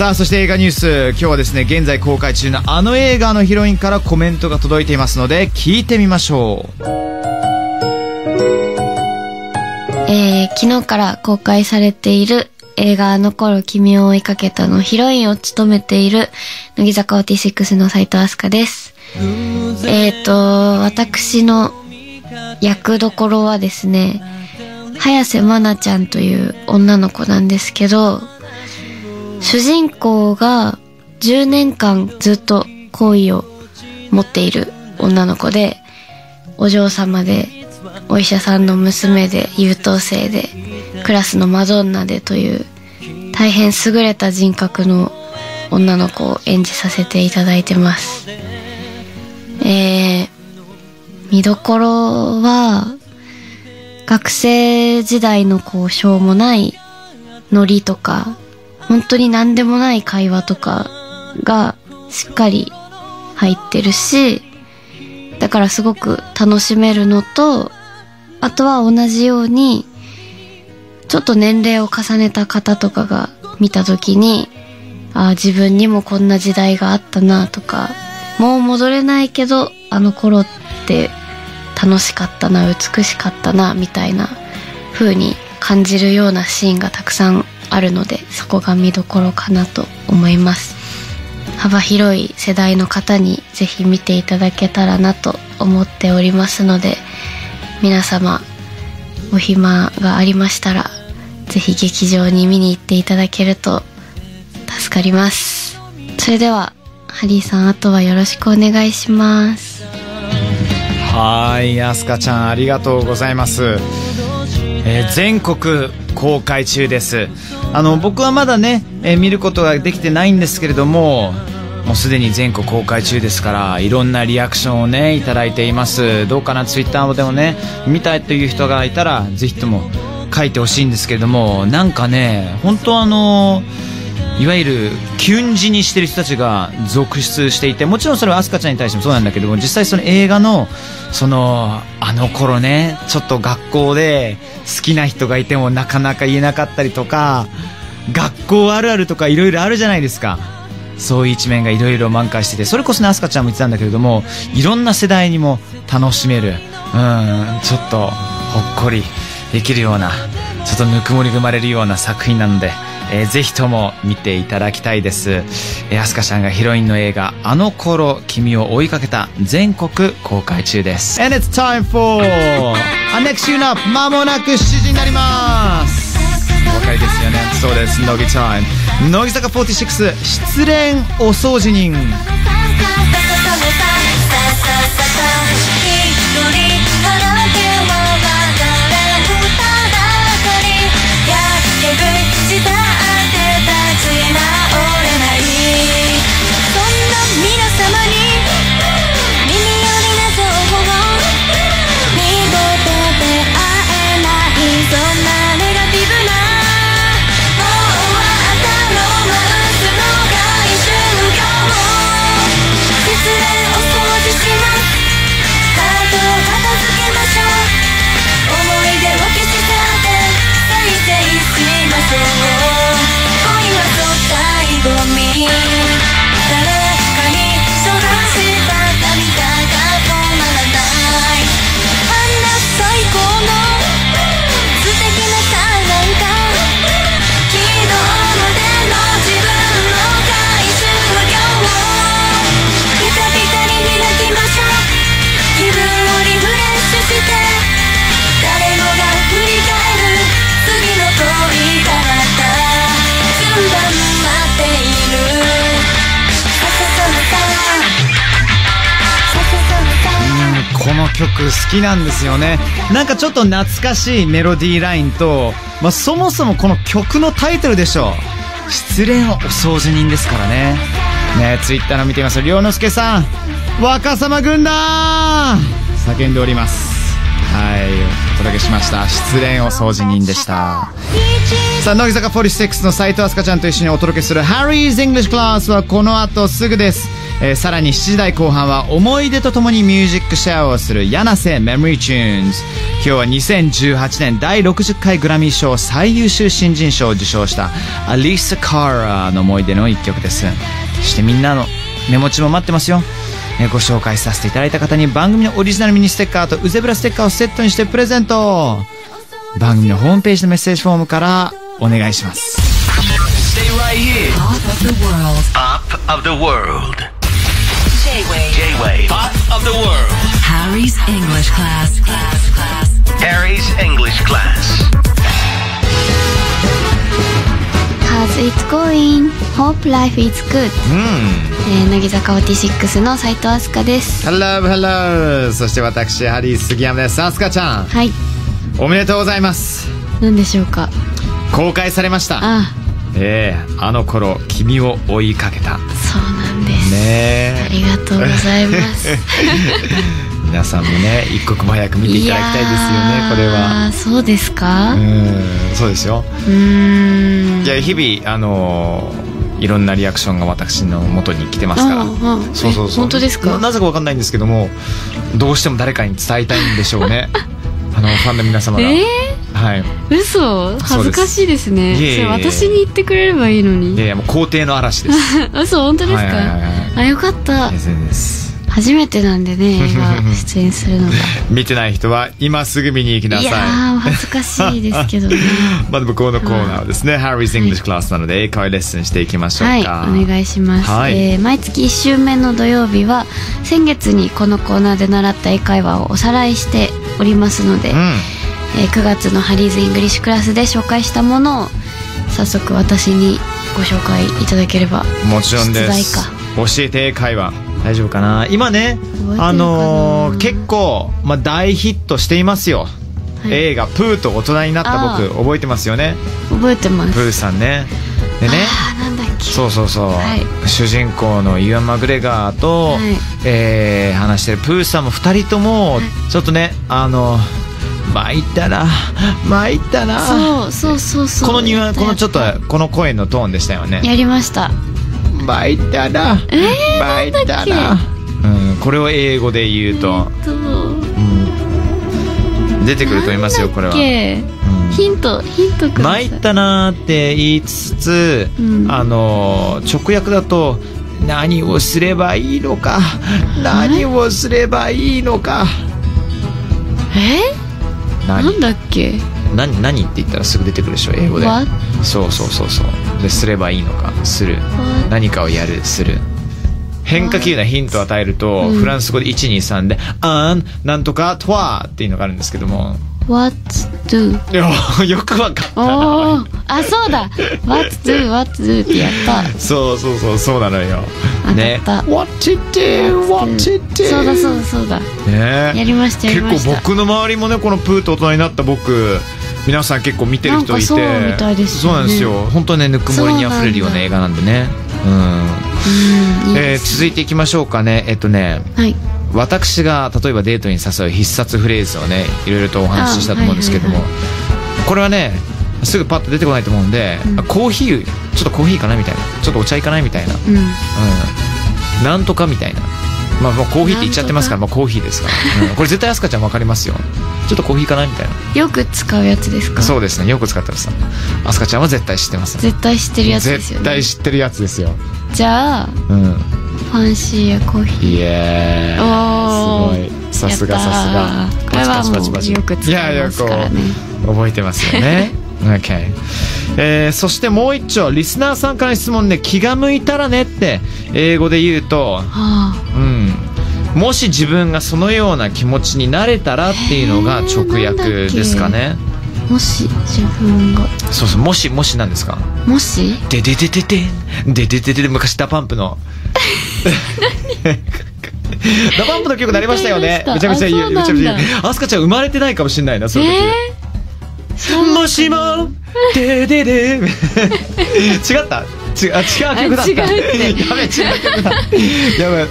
さあそして映画ニュース今日はですね現在公開中のあの映画のヒロインからコメントが届いていますので聞いてみましょうえー、昨日から公開されている映画あの頃君を追いかけたのヒロインを務めている乃木坂46の斉藤飛鳥です。えっ、ー、と、私の役どころはですね、早瀬まなちゃんという女の子なんですけど、主人公が10年間ずっと好意を持っている女の子で、お嬢様で、お医者さんの娘で、優等生で、クラスのマドンナでという大変優れた人格の女の子を演じさせていただいてます。えー、見どころは、学生時代のこう、しょうもないノリとか、本当に何でもない会話とかがしっかり入ってるし、だからすごく楽しめるのと、あとは同じように、ちょっと年齢を重ねた方とかが見た時に、ああ、自分にもこんな時代があったなとか、もう戻れないけど、あの頃って楽しかったな、美しかったな、みたいな風に感じるようなシーンがたくさんあるので、そこが見どころかなと思います。幅広い世代の方にぜひ見ていただけたらなと思っておりますので、皆様、お暇がありましたら、ぜひ劇場に見に行っていただけると助かります。それでは、ハリーさん、あとはよろしくお願いします。はいアスカちゃんありがとうございます、えー全国公開中です。あの僕はまだね、えー見ることができてないんですけれどももうすでに全国公開中ですからいろんなリアクションをねいただいています。どうかなツイッターでもね見たいという人がいたらぜひとも書いてほしいんですけれどもなんかね本当あのいわゆるキュン死にしてる人たちが続出していてもちろんそれはアスカちゃんに対してもそうなんだけども実際その映画のそのあの頃ねちょっと学校で好きな人がいてもなかなか言えなかったりとか学校あるあるとかいろいろあるじゃないですか。そういう一面がいろいろ満開しててそれこそねアスカちゃんも言ってたんだけれどもいろんな世代にも楽しめるうんちょっとほっこりできるようなちょっとぬくもりが生まれるような作品なので、えーぜひとも見ていただきたいです。えー、アスカちゃんがヒロインの映画、あの頃君を追いかけた全国公開中です。And it's time for our next tune up! まもなく7時になりますお分かりですよね。そうです。乃木タイム。乃木坂46失恋お掃除人。きなんですよね。なんかちょっと懐かしいメロディーラインと、まあ、そもそもこの曲のタイトルでしょう。失恋お掃除人ですからね。ねツイッターの見てみます。龍之介さん若様軍団!叫んでおります。はい。お届けしました。失恋お掃除人でした。さあ乃木坂46の斉藤飛鳥ちゃんと一緒にお届けする Harry's English Class はこの後すぐです、えーさらに7時台後半は思い出とともにミュージックシェアをする柳瀬 Memory Tunes 今日は2018年第60回グラミー賞最優秀新人賞を受賞したアリサ・カーラーの思い出の一曲ですそしてみんなのメモ帳も待ってますよえご紹介させていただいた方に番組のオリジナルミニステッカーとウゼブラステッカーをセットにしてプレゼント番組のホームページのメッセージフォームからお願いします Stay right here. Top of the world. Pop of the world. J-Wave. J-Wave. Pop of the world. Harry's English class. Class. Class. Harry's English class. How's it going? Hope life is good、えー乃木坂46の斉藤飛鳥です Hello, hello! そして私、ハリー杉山です。アスカちゃん、はいおめでとうございます。何でしょうか公開されました。あええあの頃、君を追いかけた。そうなんねありがとうございますえ。皆さんもね、一刻も早く見ていただきたいですよね、これは。やーそうですか？うん、そうですよ。うーんじゃあ、日々、あのーいろんなリアクションが私の元に来てますから。ああそうそうそう。え本当ですか？ななぜかわかんないんですけども、どうしても誰かに伝えたいんでしょうね。あの、ファンの皆様が。えはい。ー、嘘恥ずかしいですねそれ私に言ってくれればいいのにいやいや、もう皇帝の嵐です。嘘本当ですか、はいはいはいはいあよかった。初めてなんでね映画 出演するのが見てない人は今すぐ見に行きないさい。やー恥ずかしいですけどね まず向こうのコーナーはですね、Harry's English Class なので英会話レッスンしていきましょはい。お願いします、はいえー毎月1週目の土曜日は先月にこのコーナーで習った英会話をおさらいしておりますので、うん。えー9月の Harry's English Class で紹介したものを早速私にご紹介いただければもちろんです出題か。教えて英会話。大丈夫かな？今ねあのー結構、まあ、大ヒットしていますよ。はい。映画、プーと大人になったあ僕、覚えてますよね。覚えてます。プーさんね。でね。そうそうそう、はい。主人公のユアン・マグレガーと、はい。えー話してるプーさんも2人ともちょっとねあの参ったな。参ったな。そうそうそうそう。このニュアンこのちょっとやこの声のトーンでしたよね。やりました参ったなえー参ったなうん、これを英語で言うと、そううん。出てくると思いますよこれは、うん。ヒントヒントください。参ったなーって言いつつ、うん。あの直訳だと何をすればいいのか？何をすればいいのか？え？な何んだっけ？何何って言ったらすぐ出てくるでしょ英語で。What? そうそうそうそうですればいいのかする?何かをやるする。変化球なヒントを与えると、うん。フランス語で123で「あんなんとかとは」っていうのがあるんですけども。What do? いや よくわかったな。あそうだ。What do What do ってやった。そうそうそうそうなのよ。あね。What to do What to do そうだそうだそうだ。ね。やりましたやり結ました。構僕の周りもねこのプーと大人になった僕皆さん結構見てる人いて。そうなんですよ。本当ねぬくもりにあふれるような映画なんでね。うん。え続いていきましょうかね。えっとねはい。私が例えばデートに誘う必殺フレーズをねいろいろとお話ししたと思うんですけども、あはいこれはねすぐパッと出てこないと思うんで、うん。あコーヒーちょっとコーヒーかなみたいな。ちょっとお茶いかないみたいな。うん。うん。なんとかみたいな。まあもうコーヒーって言っちゃってますから、まあ、コーヒーですから、うん。これ絶対アスカちゃんわかりますよちょっとコーヒーかなみたいな。よく使うやつですか？そうですね。よく使ったらさアスカちゃんは絶対知ってます。絶対知ってるやつですよ絶ね対知ってるやつですよ。じゃあうんファンシーやコーヒー。イエーイすごい。さすがさすが。これはもうよく使いますからね。いやいやこう覚えてますよね。OK えーそしてもう一丁リスナーさんからの質問で気が向いたらねって英語で言うとはあうんもし自分がそのような気持ちになれたらっていうのが直訳ですかね。もし自分が。そうそう。もしもしなんですか？もし？ででででで。んででででで昔ダパンプの。ダパンプの曲なりましたよね。めちゃめちゃいいめちゃめちゃいい。アスカちゃん生まれてないかもしれないなその時、えー、もしもででで。違った？違う、あ違う曲だった。あ違うって やべ、違う曲だ。やばい。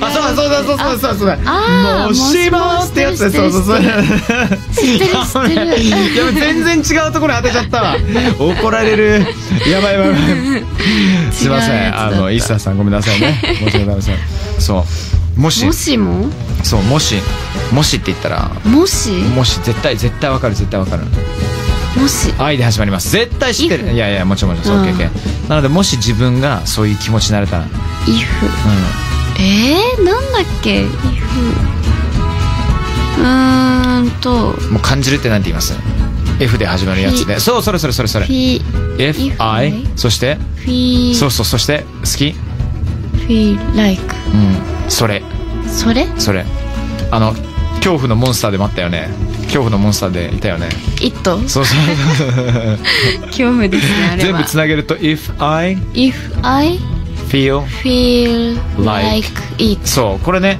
あ、そうだ、そうだ、そうだ、そうだ、そうだ。あーもしもってやつだそうそうそう。知ってる知ってるやばい やばい、全然違うところ当てちゃったわ。怒られる。やばいやばいやばい。すいません。あの、イッサさんごめんなさいね。申し訳ございません。そう。もしも、しも？そう、もし、もしって言ったら、もし？もし絶対、絶対わかる、絶対わかる。もし愛で始まります。絶対知ってる。いやいや、もちろんもちろん、そう、うん OK、OK。なので、もし自分がそういう気持ちになれたら、if えー、なんだっけ？if うーんとうん。もう感じるってなんて言います ?F で始まるやつで。そう、それそれそれそれ。feel If, if I, I そして、そうそう、そして、好き？feel like うん。それ、それ？それ。あの、恐怖のモンスターでもあったよね。恐怖のモンスターでいたよね。it そうそう。恐怖ですねあれ全は部つなげると、If I if I feel feel Like it そう、これね、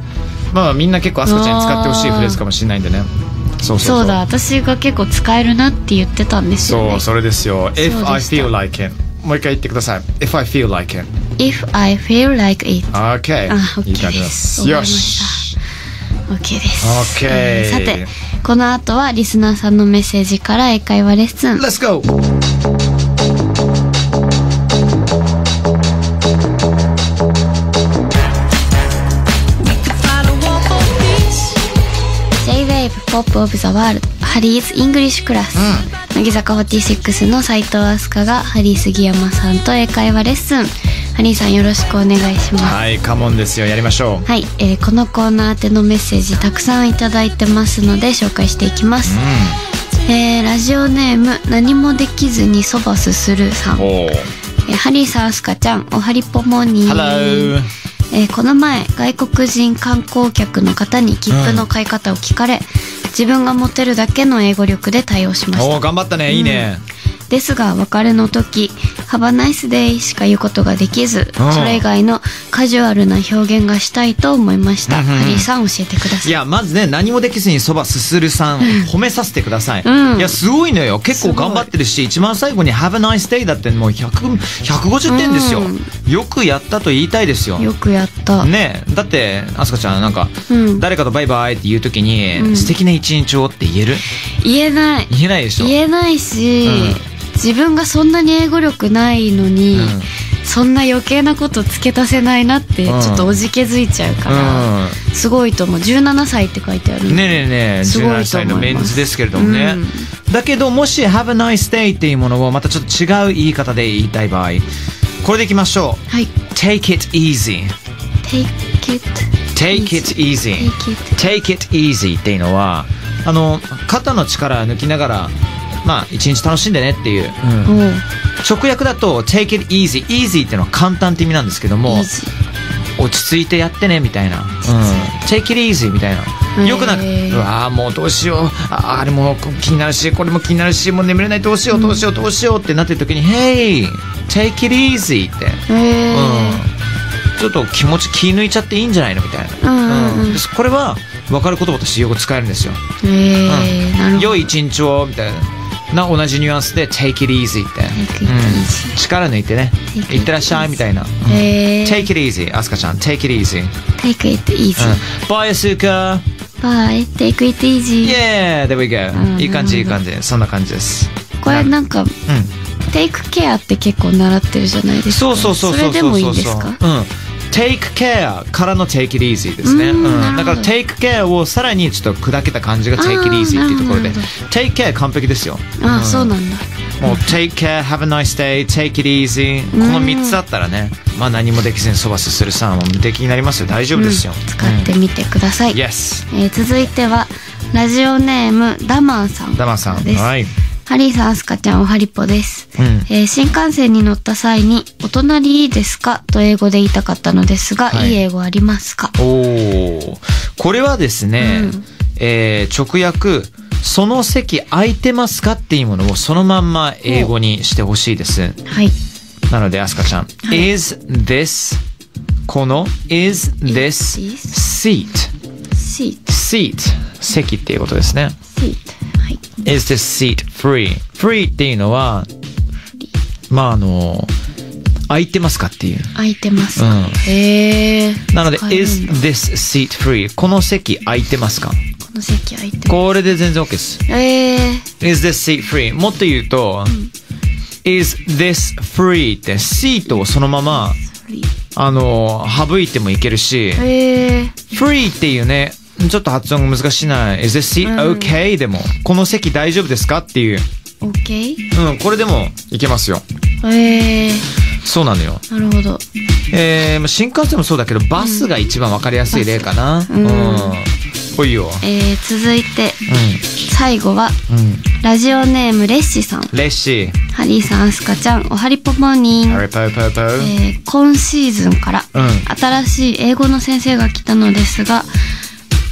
まあみんな結構アスカちゃんに使ってほしいフレーズかもしれないんでね。そうそうそう。そうだ私が結構使えるなって言ってたんですよねそう、それですよ。If I feel like it. もう一回言ってください。If I feel like it. if I feel like it OK。あ OK いい感じですよしし。OK です、OK えーさてこの後はリスナーさんのメッセージから英会話レッスン。Let's go! J-WAVE POP OF THE WORLD Harry's English Class、乃木坂46の斉藤飛鳥がハリー杉山さんと英会話レッスンハリーさんよろしくお願いしますはい、 come on ですよ。やりましょう。はい、えーこのコーナー宛てのメッセージたくさんいただいてますので紹介していきます、えーラジオネーム何もできずにそばすするさん。えーハリーさんすかちゃんおはりぽもに!えーこの前外国人観光客の方に切符の買い方を聞かれ、自分が持てるだけの英語力で対応しました頑張ったね。いいね。ですが別れの時「Have a nice day」しか言うことができず、うんそれ以外のカジュアルな表現がしたいと思いました、うんうんうん。ハリーさん教えてください。いや、まずね、何もできずにそばすするさん、褒めさせてください。うん。いや、すごいのよ。結構頑張ってるし、一番最後に Have a nice day だってもう100、150点ですよ。うん。よくやったと言いたいですよ。よくやった、ねえだって、あすかちゃん、なんか、うん。誰かとバイバイって言うときに、うん。素敵な一日をって言える？言えない。言えないでしょ。言えないし、うん自分がそんなに英語力ないのに、うん。そんな余計なこと付け足せないなってちうん。ょっとおじけづいちゃうから、すごいと思う。17歳って書いてあるねえねえねえ、すごいと思いま17す。歳のメンズですけれどもね。だけど、もし Have a nice day っていうものをまたちょっと違う言い方で言いたい場合、これでいきましょう。はい。Take it easy. Take it Take it easy. Take it Take it easy っていうのは、あの、肩の力抜きながら、まあ、一日楽しんでねっていう。直訳だと Take it easy easy っていうのは簡単って意味なんですけども落ち着いてやってねみたいな、うん、Take it easy みたいな。よくなんかうわーもうどうしよう。ああれも気になるしこれも気になるしもう眠れないどうしようどうしようどうしようってなってる時に Hey take it easy って、うん、ちょっと気持ち気抜いちゃっていいんじゃないのみたいな、うんこれは分かる言葉としてよく使えるんですよ。へえなるほど。良い一日をみたいなな同じニュアンスで take it easy って、力抜いてね。いってらっしゃいみたいな、へー。take it easy アスカちゃん。take it easy、Take it easy うん、バイアスーカ Bye Take it easy Yeah there we go、うんいい感じいい感じ。そんな感じです。これなんかうん。Take care って結構習ってるじゃないですか。そうそうそうそうそうそれでもいいですか？うん take care からの take it easy ですね、ううん。だから take care をさらにちょっと砕けた感じが take it easy っていうところで。take care 完璧ですよ。あん。そうなんだ。もう take care, have a nice day, take it easy この3つあったらね、まあ何もできずにそばすするさんも無敵になりますよ。大丈夫ですよ、うん。使ってみてください、うん。Yes えー続いてはラジオネームダマンさん。ダマさん。です、はいハリーさん、アスカちゃん、おはりぽです、うん。えー新幹線に乗った際に、お隣いいですかと英語で言いたかったのですが、はい。い、い英語ありますか？おおこれはですね、うん。えー直訳その席空いてますかっていうものをそのまんま英語にしてほしいです。はい。なのでアスカちゃん、はい。is this この is this Is seat seat, seat 席っていうことですね。Seat. はい。is this seat free? Free っていうのはまああの空いてますかっていう。空いてますか、うんへえなので、is this seat free? この席空いてますか？この席空いてますこれで全然 OK です。ええ is this seat free? もっと言うと、is this free ってシートをそのまま、あの、省いてもいけるし、へえ free っていうね、ちょっと発音が難しいな。is this seat うん okay? でも、この席大丈夫ですか？っていう。オッケーうん、これでもいけますよ。へえそうなのよ。なるほどえー、まあ新幹線もそうだけど、バスが一番わかりやすい例かな。うん。ほいよ。えー、続いて最後はうん。うん。ラジオネームレッシさんレッシー。ハリーさんアスカちゃんおはりぽぽにんハリパウパウパウ。えー今シーズンからうん新しい英語の先生が来たのですが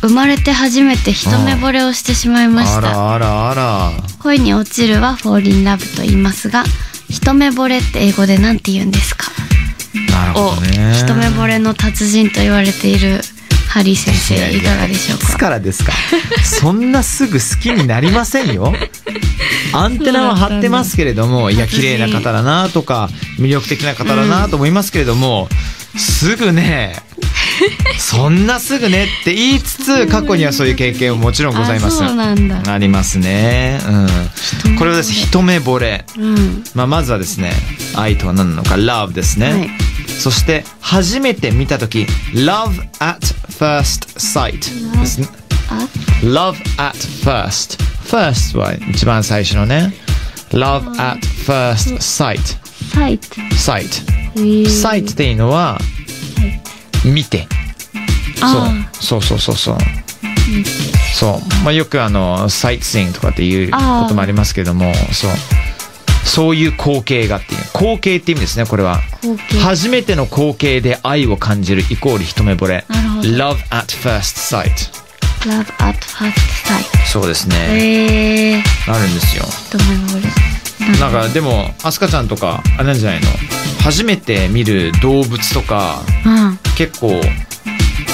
生まれて初めて一目惚れをしてしまいましたあらあらあら。恋に落ちるは fall in love と言いますが一目惚れって英語で何て言うんですか？なるおほどね。一目惚れの達人と言われているハリー先生いかがでしょういつかからですか？そんなすぐ好きになりませんよ。アンテナは張ってますけれども、いや、綺麗な方だなとか、魅力的な方だなと思いますけれども、すぐね、そんなすぐねって言いつつ、過去にはそういう経験ももちろんございます。ありますね。うん。これはですね、一目惚れ。うんまあ、まずはですね、愛とは何なのか、love ですね。はいそして、初めて見たとき、love at first sight ですね。あ love at first。first は一番最初のね。love at first sight。sight。sight っていうのは、見て。あそうそうそうそうそう。そう。まあ、よくあの、サイトシングとかっていうこともありますけども、そう。そういう光景がっていう。光景って意味ですね、これは。初めての光景で愛を感じるイコール一目惚れ。love at first sight。Love at first sight そうですね。へえあるんですよ。一目惚れなんかでも、アスカちゃんとか、あれなんじゃないの？初めて見る動物とか、うん。結構、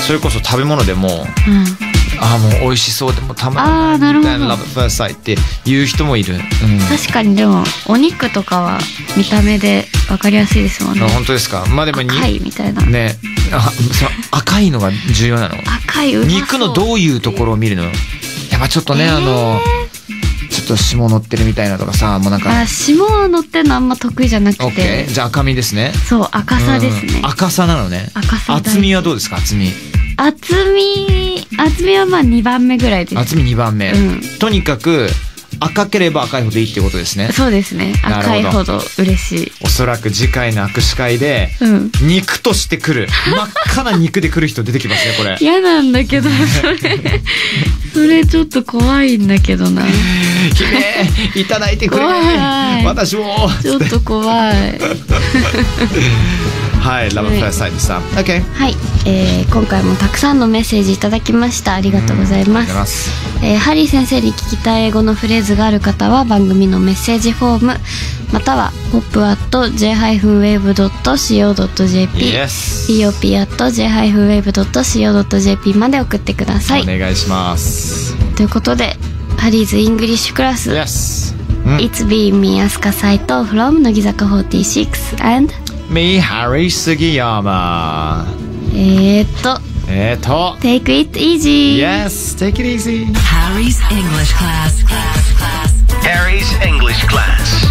それこそ食べ物でも、うん。ああ、もう美味しそうでもたまらないみたいな Love at first sight って言う人もいる。うん。確かにでもお肉とかは見た目で分かりやすいですもんね。あ本当ですか？まあでもに、赤いみたいな、ね、あその赤いのが重要なの？赤い肉のどういうところを見るの？やっぱちょっとね、あの、ちょっと霜乗ってるみたいなとかさ、もうなんか、あ霜乗ってんのあんま得意じゃなくて。オッケーじゃあ赤身ですね。そう赤さですね。うん。赤さなのね。赤さ厚みはどうですか？厚み。厚み厚みはまあ2番目ぐらいです。厚み2番目。うん。とにかく、赤ければ赤いほどいいってことですね。そうですね赤いほど嬉しいおそらく次回の握手会で、うん肉として来る。真っ赤な肉で来る人出てきますね、これ。嫌なんだけどそれそれちょっと怖いんだけどな姫、いただいてくれ。私も。ちょっと怖い はい、ラブフェアサイドさん。OK。はい、えー今回もたくさんのメッセージいただきましたありがとうございます,、ありがとうございますえーハリー先生に聞きたい英語のフレーズがある方は番組のメッセージフォームまたは pop.j-wave.co.jp Yes pop.j-wave.co.jp まで送ってくださいお願いします。ということでハリーズイングリッシュクラス Yes。うん。It's been me Asuka Saito from 乃木坂46 and Me, Harry 杉山。えーっとえーと。 Take it easy Yes, take it easy. Harry's English class. class, class. Harry's English class.